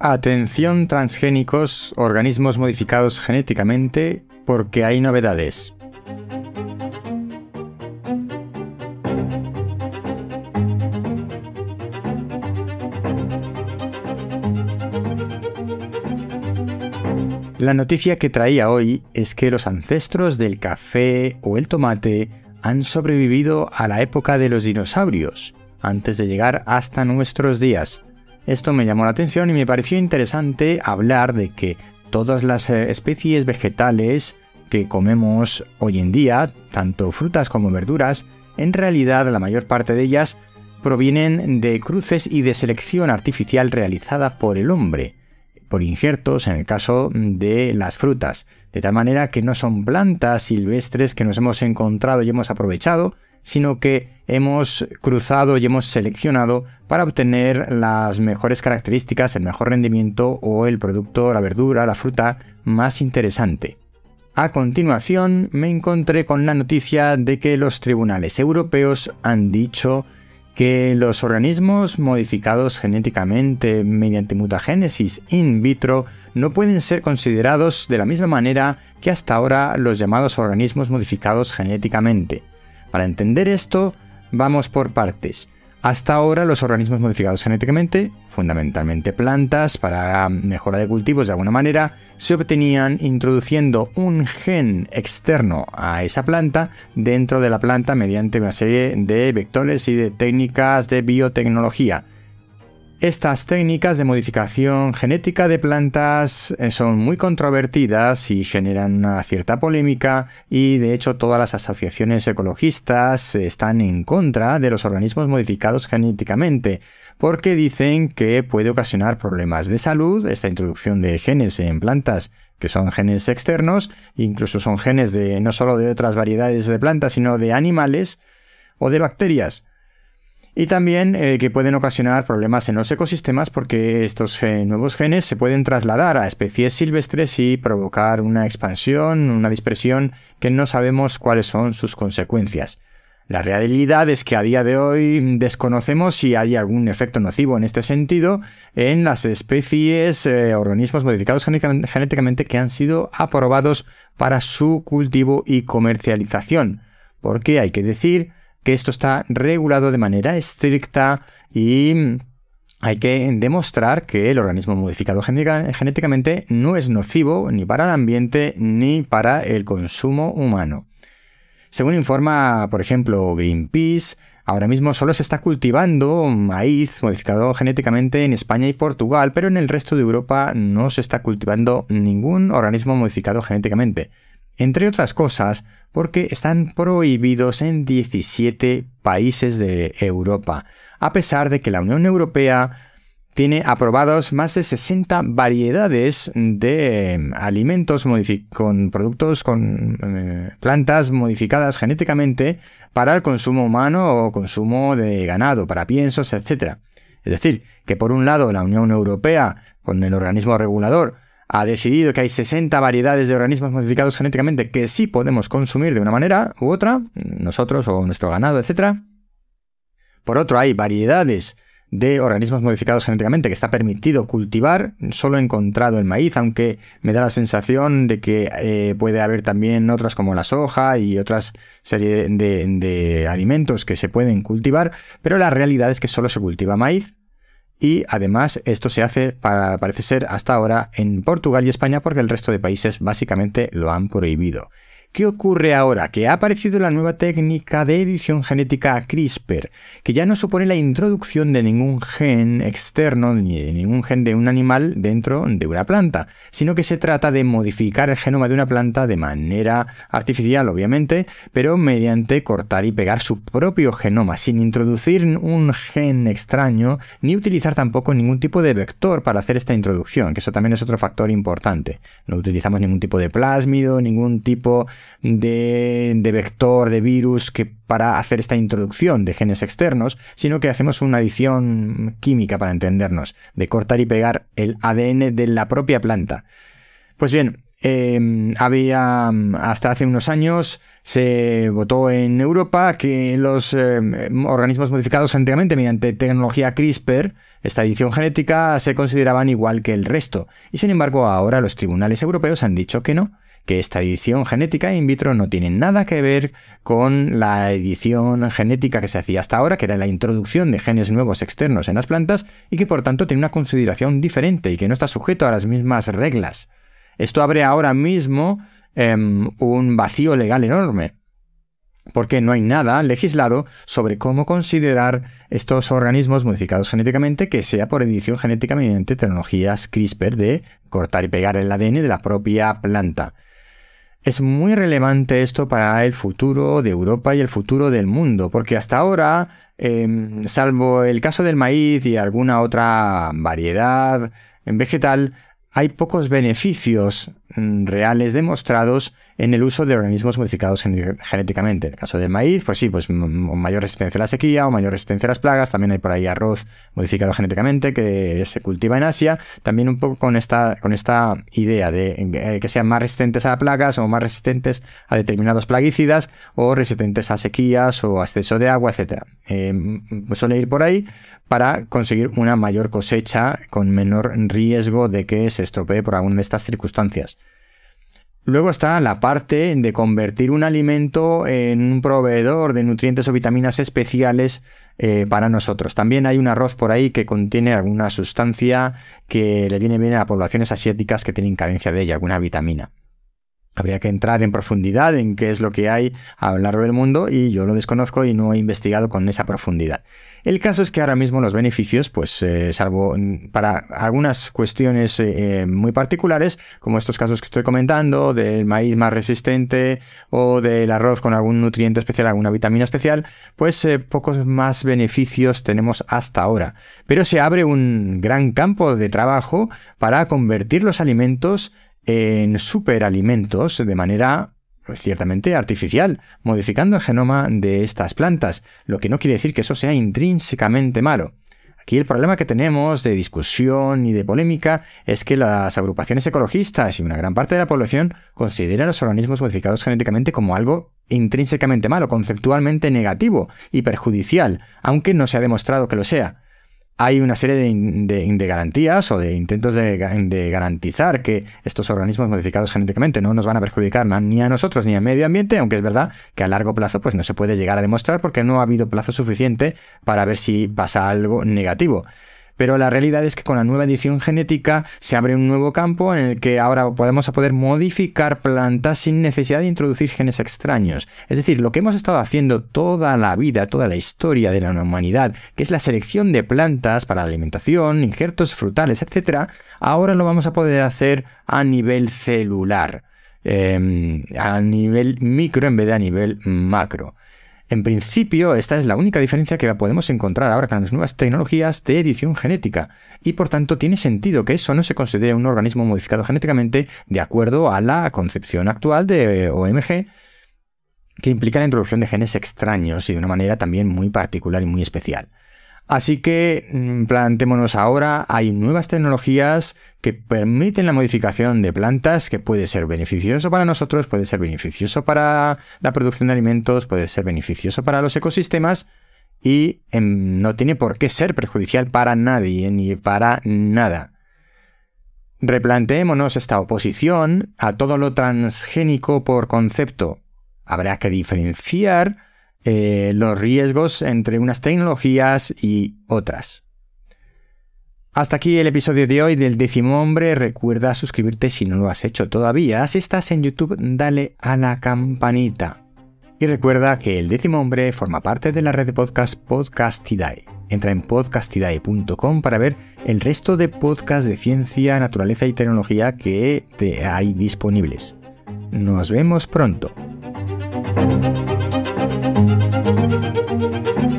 Atención transgénicos, organismos modificados genéticamente, porque hay novedades. La noticia que traía hoy es que los ancestros del café o el tomate han sobrevivido a la época de los dinosaurios, antes de llegar hasta nuestros días. Esto me llamó la atención y me pareció interesante hablar de que todas las eh, especies vegetales que comemos hoy en día, tanto frutas como verduras, en realidad la mayor parte de ellas provienen de cruces y de selección artificial realizada por el hombre, por injertos en el caso de las frutas, de tal manera que no son plantas silvestres que nos hemos encontrado y hemos aprovechado, sino que hemos cruzado y hemos seleccionado para obtener las mejores características, el mejor rendimiento o el producto, la verdura, la fruta más interesante. A continuación me encontré con la noticia de que los tribunales europeos han dicho que los organismos modificados genéticamente mediante mutagénesis in vitro no pueden ser considerados de la misma manera que hasta ahora los llamados organismos modificados genéticamente. Para entender esto, vamos por partes. Hasta ahora los organismos modificados genéticamente, fundamentalmente plantas para mejora de cultivos de alguna manera, se obtenían introduciendo un gen externo a esa planta dentro de la planta mediante una serie de vectores y de técnicas de biotecnología estas técnicas de modificación genética de plantas eh, son muy controvertidas y generan una cierta polémica y de hecho todas las asociaciones ecologistas están en contra de los organismos modificados genéticamente porque dicen que puede ocasionar problemas de salud esta introducción de genes en plantas que son genes externos, incluso son genes de no solo de otras variedades de plantas, sino de animales o de bacterias y también eh, que pueden ocasionar problemas en los ecosistemas porque estos eh, nuevos genes se pueden trasladar a especies silvestres y provocar una expansión, una dispersión que no sabemos cuáles son sus consecuencias. La realidad es que a día de hoy desconocemos si hay algún efecto nocivo en este sentido en las especies, eh, organismos modificados genéticamente que han sido aprobados para su cultivo y comercialización. Porque hay que decir que esto está regulado de manera estricta y hay que demostrar que el organismo modificado genéticamente no es nocivo ni para el ambiente ni para el consumo humano. Según informa, por ejemplo, Greenpeace, ahora mismo solo se está cultivando maíz modificado genéticamente en España y Portugal, pero en el resto de Europa no se está cultivando ningún organismo modificado genéticamente entre otras cosas porque están prohibidos en 17 países de Europa, a pesar de que la Unión Europea tiene aprobados más de 60 variedades de em, alimentos con productos con eh, plantas modificadas genéticamente para el consumo humano o consumo de ganado, para piensos, etc. Es decir, que por un lado la Unión Europea, con el organismo regulador, ha decidido que hay 60 variedades de organismos modificados genéticamente que sí podemos consumir de una manera u otra, nosotros o nuestro ganado, etc. Por otro, hay variedades de organismos modificados genéticamente que está permitido cultivar. Solo he encontrado el maíz, aunque me da la sensación de que eh, puede haber también otras como la soja y otras serie de, de alimentos que se pueden cultivar, pero la realidad es que solo se cultiva maíz y además esto se hace, para, parece ser, hasta ahora en Portugal y España porque el resto de países básicamente lo han prohibido. ¿Qué ocurre ahora? Que ha aparecido la nueva técnica de edición genética CRISPR, que ya no supone la introducción de ningún gen externo ni de ningún gen de un animal dentro de una planta, sino que se trata de modificar el genoma de una planta de manera artificial, obviamente, pero mediante cortar y pegar su propio genoma, sin introducir un gen extraño, ni utilizar tampoco ningún tipo de vector para hacer esta introducción, que eso también es otro factor importante. No utilizamos ningún tipo de plásmido, ningún tipo de, vector, de virus, que para hacer esta introducción de genes externos, sino que hacemos una adición química para entendernos, de cortar y pegar el ADN de la propia planta. Pues bien, Em, había, hasta hace unos años, se votó en Europa que los em, organismos modificados genéticamente mediante tecnología CRISPR, esta edición genética, se consideraban igual que el resto. Y sin embargo, ahora los tribunales europeos han dicho que no, que esta edición genética in vitro no tiene nada que ver con la edición genética que se hacía hasta ahora, que era la introducción de genes nuevos externos en las plantas, y que por tanto tiene una consideración diferente y que no está sujeto a las mismas reglas. Esto abre ahora mismo em, un vacío legal enorme, porque no hay nada legislado sobre cómo considerar estos organismos modificados genéticamente que sea por edición genética mediante tecnologías CRISPR de cortar y pegar el ADN de la propia planta. Es muy relevante esto para el futuro de Europa y el futuro del mundo, porque hasta ahora, em, salvo el caso del maíz y alguna otra variedad vegetal, hay pocos beneficios reales demostrados en el uso de organismos modificados genéticamente. En el caso del maíz, pues sí, pues mayor resistencia a la sequía o mayor resistencia a las plagas. También hay por ahí arroz modificado genéticamente que se cultiva en Asia. También un poco con esta, con esta idea de eh, que sean más resistentes a plagas o más resistentes a determinados plaguicidas o resistentes a sequías o a exceso de agua, etc. Eh, suele ir por ahí para conseguir una mayor cosecha con menor riesgo de que se estropee por alguna de estas circunstancias. Luego está la parte de convertir un alimento en un proveedor de nutrientes o vitaminas especiales eh, para nosotros. También hay un arroz por ahí que contiene alguna sustancia que le viene bien a poblaciones asiáticas que tienen carencia de ella, alguna vitamina. Habría que entrar en profundidad en qué es lo que hay a lo largo del mundo y yo lo desconozco y no he investigado con esa profundidad. El caso es que ahora mismo los beneficios, pues eh, salvo para algunas cuestiones eh, eh, muy particulares, como estos casos que estoy comentando, del maíz más resistente o del arroz con algún nutriente especial, alguna vitamina especial, pues pocos más beneficios tenemos hasta ahora. Pero se abre un gran campo de trabajo para convertir los alimentos en superalimentos de manera pues, ciertamente artificial, modificando el genoma de estas plantas, lo que no quiere decir que eso sea intrínsecamente malo. Aquí el problema que tenemos de discusión y de polémica es que las agrupaciones ecologistas y una gran parte de la población consideran los organismos modificados genéticamente como algo intrínsecamente malo, conceptualmente negativo y perjudicial, aunque no se ha demostrado que lo sea hay una serie de, garantías o de intentos de, garantizar que estos organismos modificados genéticamente no nos van a perjudicar ni a nosotros ni al medio ambiente, aunque es verdad que a largo plazo pues no se puede llegar a demostrar porque no ha habido plazo suficiente para ver si pasa algo negativo. Pero la realidad es que con la nueva edición genética se abre un nuevo campo en el que ahora podemos poder modificar plantas sin necesidad de introducir genes extraños. Es decir, lo que hemos estado haciendo toda la vida, toda la historia de la humanidad, que es la selección de plantas para la alimentación, injertos frutales, etc., ahora lo vamos a poder hacer a nivel celular. Em, a nivel micro en vez de a nivel macro. En principio, esta es la única diferencia que podemos encontrar ahora con las nuevas tecnologías de edición genética, y por tanto tiene sentido que eso no se considere un organismo modificado genéticamente de acuerdo a la concepción actual de OMG, que implica la introducción de genes extraños y de una manera también muy particular y muy especial. Así que mm, plantémonos ahora, hay nuevas tecnologías que permiten la modificación de plantas que puede ser beneficioso para nosotros, puede ser beneficioso para la producción de alimentos, puede ser beneficioso para los ecosistemas y em, no tiene por qué ser perjudicial para nadie ni para nada. Replanteémonos esta oposición a todo lo transgénico por concepto. Habrá que diferenciar eh, los riesgos entre unas tecnologías y otras. Hasta aquí el episodio de hoy del décimo hombre. Recuerda suscribirte si no lo has hecho todavía. Si estás en YouTube, dale a la campanita. Y recuerda que el décimo hombre forma parte de la red de podcast Podcastidae. Entra en podcastidae.com para ver el resto de podcasts de ciencia, naturaleza y tecnología que te hay disponibles. Nos vemos pronto. Thank you.